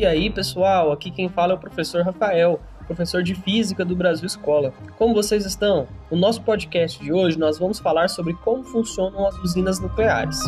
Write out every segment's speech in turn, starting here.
E aí, pessoal, aqui quem fala é o professor Rafael, professor de Física do Brasil Escola. Como vocês estão? No nosso podcast de hoje, nós vamos falar sobre como funcionam as usinas nucleares.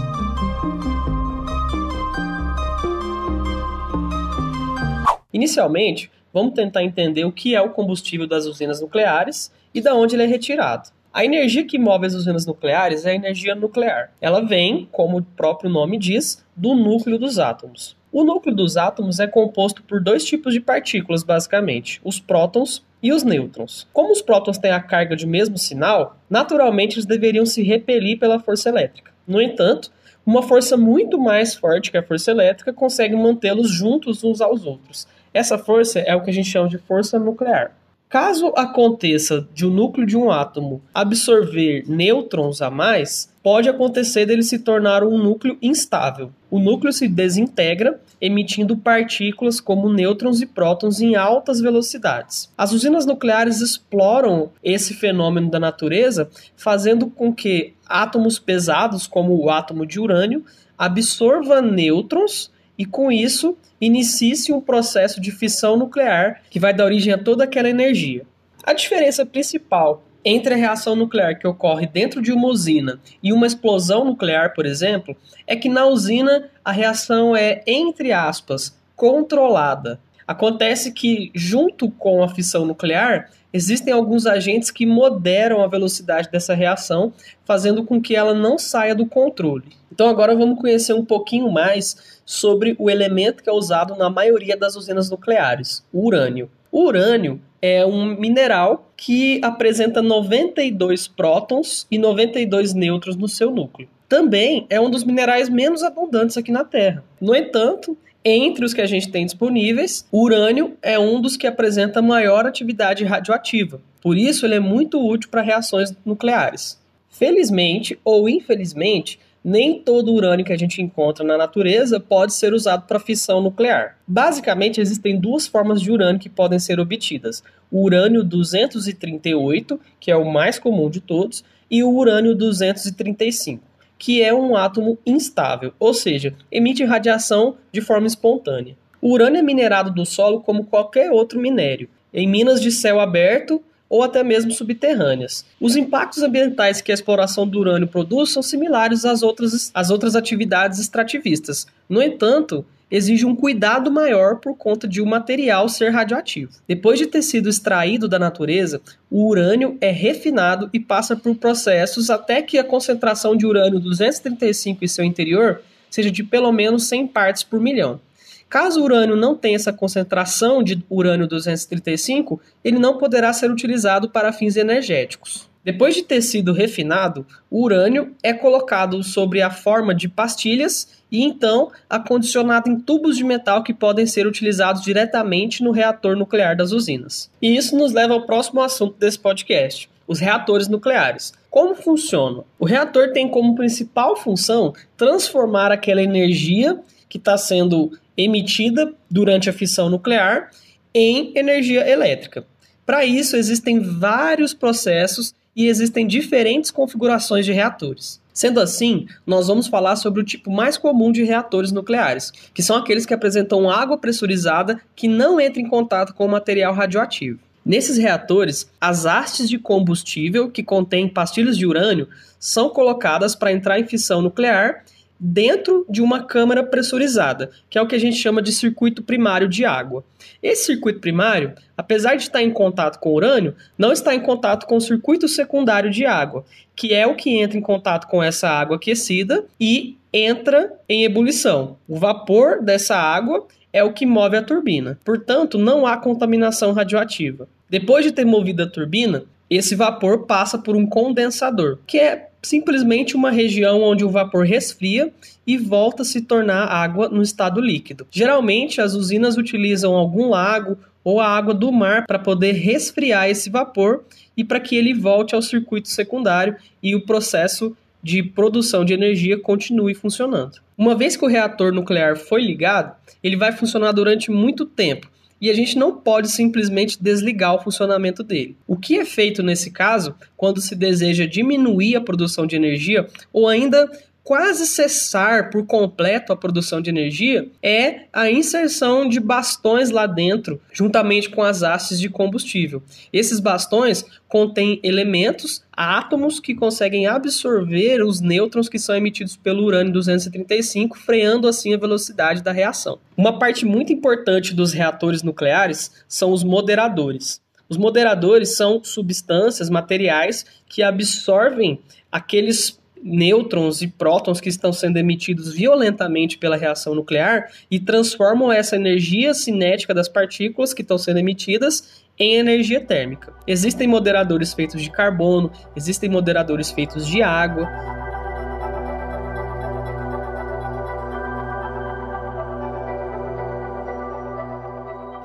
Inicialmente, vamos tentar entender o que é o combustível das usinas nucleares e de onde ele é retirado. A energia que move as usinas nucleares é a energia nuclear. Ela vem, como o próprio nome diz, do núcleo dos átomos. O núcleo dos átomos é composto por dois tipos de partículas, basicamente: os prótons e os nêutrons. Como os prótons têm a carga de mesmo sinal, naturalmente eles deveriam se repelir pela força elétrica. No entanto, uma força muito mais forte que a força elétrica consegue mantê-los juntos uns aos outros. Essa força é o que a gente chama de força nuclear. Caso aconteça de um núcleo de um átomo absorver nêutrons a mais, pode acontecer dele se tornar um núcleo instável. O núcleo se desintegra, emitindo partículas como nêutrons e prótons em altas velocidades. As usinas nucleares exploram esse fenômeno da natureza, fazendo com que átomos pesados, como o átomo de urânio, absorva nêutrons e com isso inicie-se um processo de fissão nuclear que vai dar origem a toda aquela energia. A diferença principal entre a reação nuclear que ocorre dentro de uma usina e uma explosão nuclear, por exemplo, é que na usina a reação é, entre aspas, controlada. Acontece que, junto com a fissão nuclear, existem alguns agentes que moderam a velocidade dessa reação, fazendo com que ela não saia do controle. Então agora vamos conhecer um pouquinho mais sobre o elemento que é usado na maioria das usinas nucleares, o urânio. O urânio é um mineral que apresenta 92 prótons e 92 nêutrons no seu núcleo. Também é um dos minerais menos abundantes aqui na Terra. No entanto, entre os que a gente tem disponíveis, o urânio é um dos que apresenta maior atividade radioativa. Por isso, ele é muito útil para reações nucleares. Felizmente ou infelizmente, nem todo urânio que a gente encontra na natureza pode ser usado para fissão nuclear. Basicamente, existem duas formas de urânio que podem ser obtidas: o urânio 238, que é o mais comum de todos, e o urânio 235 que é um átomo instável, ou seja, emite radiação de forma espontânea. O urânio é minerado do solo como qualquer outro minério, em minas de céu aberto ou até mesmo subterrâneas. Os impactos ambientais que a exploração do urânio produz são similares às outras, às outras atividades extrativistas. No entanto, exige um cuidado maior por conta de o material ser radioativo. Depois de ter sido extraído da natureza, o urânio é refinado e passa por processos até que a concentração de urânio 235 em seu interior seja de pelo menos 100 partes por milhão. Caso o urânio não tenha essa concentração de urânio 235, ele não poderá ser utilizado para fins energéticos. Depois de ter sido refinado, o urânio é colocado sobre a forma de pastilhas e então acondicionado em tubos de metal que podem ser utilizados diretamente no reator nuclear das usinas. E isso nos leva ao próximo assunto desse podcast: os reatores nucleares. Como funcionam? O reator tem como principal função transformar aquela energia que está sendo emitida durante a fissão nuclear em energia elétrica. Para isso, existem vários processos e existem diferentes configurações de reatores. Sendo assim, nós vamos falar sobre o tipo mais comum de reatores nucleares, que são aqueles que apresentam água pressurizada que não entra em contato com o material radioativo. Nesses reatores, as hastes de combustível que contêm pastilhas de urânio são colocadas para entrar em fissão nuclear dentro de uma câmara pressurizada, que é o que a gente chama de circuito primário de água. Esse circuito primário, apesar de estar em contato com urânio, não está em contato com o circuito secundário de água, que é o que entra em contato com essa água aquecida e entra em ebulição. O vapor dessa água é o que move a turbina. Portanto, não há contaminação radioativa. Depois de ter movido a turbina, esse vapor passa por um condensador, que é simplesmente uma região onde o vapor resfria e volta a se tornar água no estado líquido. Geralmente, as usinas utilizam algum lago ou a água do mar para poder resfriar esse vapor e para que ele volte ao circuito secundário e o processo de produção de energia continue funcionando. Uma vez que o reator nuclear foi ligado, ele vai funcionar durante muito tempo e a gente não pode simplesmente desligar o funcionamento dele. O que é feito nesse caso, quando se deseja diminuir a produção de energia ou ainda quase cessar por completo a produção de energia é a inserção de bastões lá dentro, juntamente com as hastes de combustível. Esses bastões contêm elementos, átomos que conseguem absorver os nêutrons que são emitidos pelo urânio 235, freando assim a velocidade da reação. Uma parte muito importante dos reatores nucleares são os moderadores. Os moderadores são substâncias, materiais que absorvem aqueles nêutrons e prótons que estão sendo emitidos violentamente pela reação nuclear e transformam essa energia cinética das partículas que estão sendo emitidas em energia térmica. Existem moderadores feitos de carbono, existem moderadores feitos de água.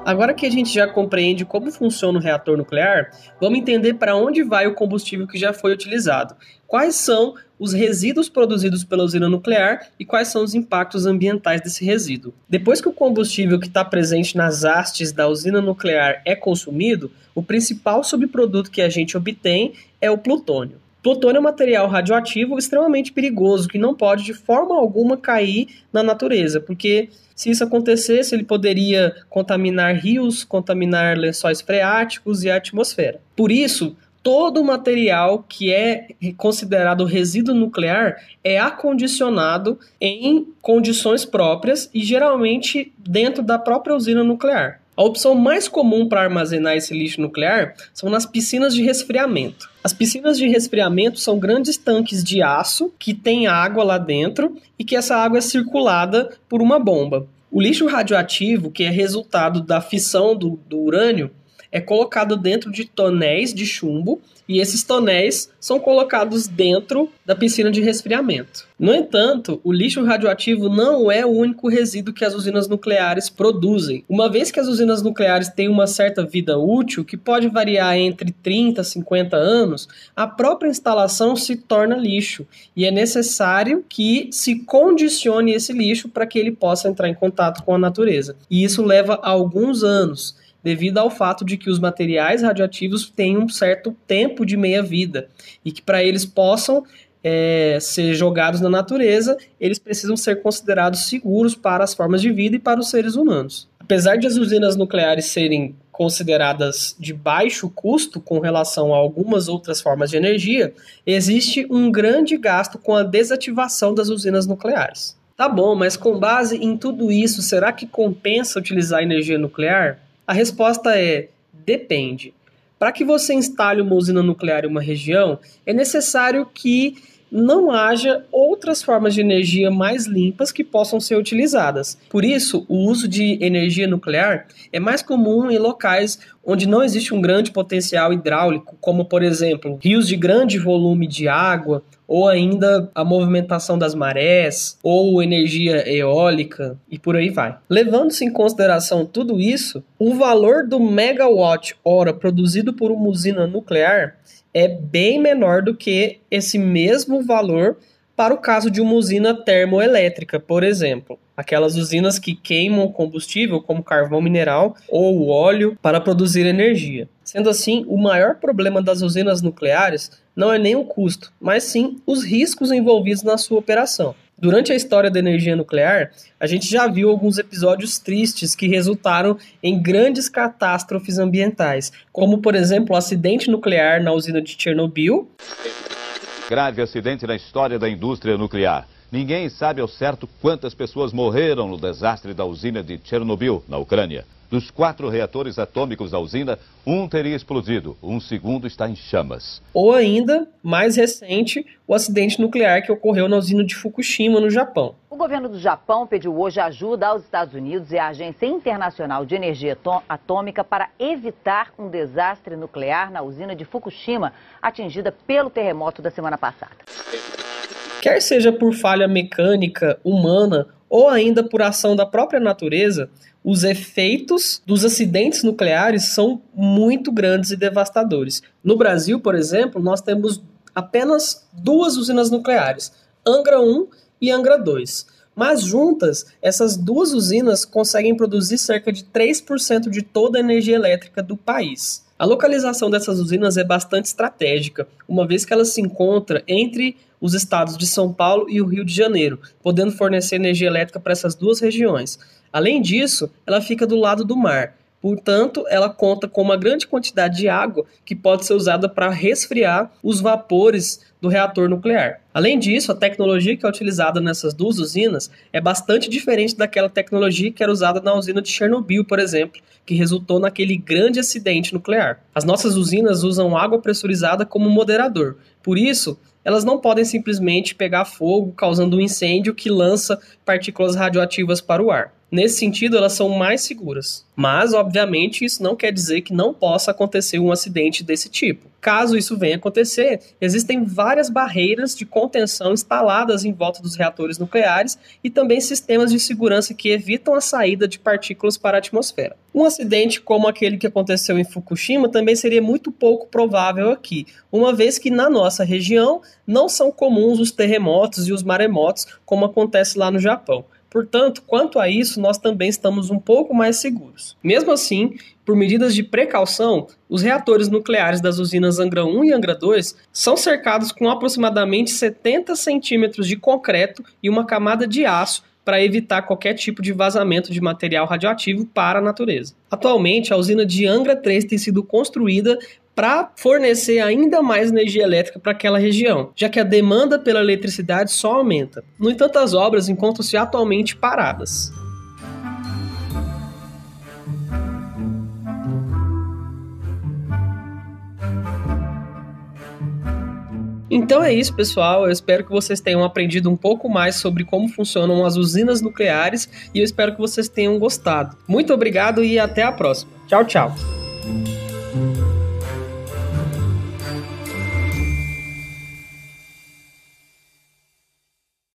Agora que a gente já compreende como funciona o reator nuclear, vamos entender para onde vai o combustível que já foi utilizado. Quais são os resíduos produzidos pela usina nuclear e quais são os impactos ambientais desse resíduo. Depois que o combustível que está presente nas hastes da usina nuclear é consumido, o principal subproduto que a gente obtém é o plutônio. Plutônio é um material radioativo extremamente perigoso que não pode de forma alguma cair na natureza, porque se isso acontecesse, ele poderia contaminar rios, contaminar lençóis freáticos e a atmosfera. Por isso, todo material que é considerado resíduo nuclear é acondicionado em condições próprias e geralmente dentro da própria usina nuclear. A opção mais comum para armazenar esse lixo nuclear são nas piscinas de resfriamento. As piscinas de resfriamento são grandes tanques de aço que têm água lá dentro e que essa água é circulada por uma bomba. O lixo radioativo, que é resultado da fissão do, do urânio, é colocado dentro de tonéis de chumbo e esses tonéis são colocados dentro da piscina de resfriamento. No entanto, o lixo radioativo não é o único resíduo que as usinas nucleares produzem. Uma vez que as usinas nucleares têm uma certa vida útil, que pode variar entre 30 a 50 anos, a própria instalação se torna lixo e é necessário que se condicione esse lixo para que ele possa entrar em contato com a natureza. E isso leva alguns anos devido ao fato de que os materiais radioativos têm um certo tempo de meia-vida e que para eles possam é, ser jogados na natureza, eles precisam ser considerados seguros para as formas de vida e para os seres humanos. Apesar de as usinas nucleares serem consideradas de baixo custo com relação a algumas outras formas de energia, existe um grande gasto com a desativação das usinas nucleares. Tá bom, mas com base em tudo isso, será que compensa utilizar energia nuclear? A resposta é: depende. Para que você instale uma usina nuclear em uma região, é necessário que não haja outras formas de energia mais limpas que possam ser utilizadas. Por isso, o uso de energia nuclear é mais comum em locais onde não existe um grande potencial hidráulico, como por exemplo, rios de grande volume de água, ou ainda a movimentação das marés, ou energia eólica e por aí vai. Levando-se em consideração tudo isso, o valor do megawatt hora produzido por uma usina nuclear é bem menor do que esse mesmo valor para o caso de uma usina termoelétrica, por exemplo. Aquelas usinas que queimam combustível, como carvão mineral ou óleo, para produzir energia. Sendo assim, o maior problema das usinas nucleares não é nem o custo, mas sim os riscos envolvidos na sua operação. Durante a história da energia nuclear, a gente já viu alguns episódios tristes que resultaram em grandes catástrofes ambientais, como por exemplo o acidente nuclear na usina de Chernobyl. Grave acidente na história da indústria nuclear. Ninguém sabe ao certo quantas pessoas morreram no desastre da usina de Chernobyl, na Ucrânia. Dos quatro reatores atômicos da usina, um teria explodido, um segundo está em chamas. Ou ainda, mais recente, o acidente nuclear que ocorreu na usina de Fukushima, no Japão. O governo do Japão pediu hoje ajuda aos Estados Unidos e à Agência Internacional de Energia Atômica para evitar um desastre nuclear na usina de Fukushima, atingida pelo terremoto da semana passada. Quer seja por falha mecânica, humana ou ainda por ação da própria natureza, os efeitos dos acidentes nucleares são muito grandes e devastadores. No Brasil, por exemplo, nós temos apenas duas usinas nucleares, Angra 1 e Angra 2. Mas juntas, essas duas usinas conseguem produzir cerca de 3% de toda a energia elétrica do país. A localização dessas usinas é bastante estratégica, uma vez que ela se encontra entre os estados de São Paulo e o Rio de Janeiro, podendo fornecer energia elétrica para essas duas regiões. Além disso, ela fica do lado do mar. Portanto, ela conta com uma grande quantidade de água que pode ser usada para resfriar os vapores do reator nuclear. Além disso, a tecnologia que é utilizada nessas duas usinas é bastante diferente daquela tecnologia que era usada na usina de Chernobyl, por exemplo, que resultou naquele grande acidente nuclear. As nossas usinas usam água pressurizada como moderador. Por isso, elas não podem simplesmente pegar fogo, causando um incêndio que lança partículas radioativas para o ar. Nesse sentido, elas são mais seguras. Mas, obviamente, isso não quer dizer que não possa acontecer um acidente desse tipo. Caso isso venha acontecer, existem várias barreiras de contenção instaladas em volta dos reatores nucleares e também sistemas de segurança que evitam a saída de partículas para a atmosfera. Um acidente como aquele que aconteceu em Fukushima também seria muito pouco provável aqui, uma vez que na nossa região não são comuns os terremotos e os maremotos como acontece lá no Japão. Portanto, quanto a isso, nós também estamos um pouco mais seguros. Mesmo assim, por medidas de precaução, os reatores nucleares das usinas Angra 1 e Angra 2 são cercados com aproximadamente 70 centímetros de concreto e uma camada de aço para evitar qualquer tipo de vazamento de material radioativo para a natureza. Atualmente, a usina de Angra 3 tem sido construída para fornecer ainda mais energia elétrica para aquela região, já que a demanda pela eletricidade só aumenta. No entanto, as obras encontram-se atualmente paradas. Então é isso, pessoal. Eu espero que vocês tenham aprendido um pouco mais sobre como funcionam as usinas nucleares e eu espero que vocês tenham gostado. Muito obrigado e até a próxima. Tchau, tchau.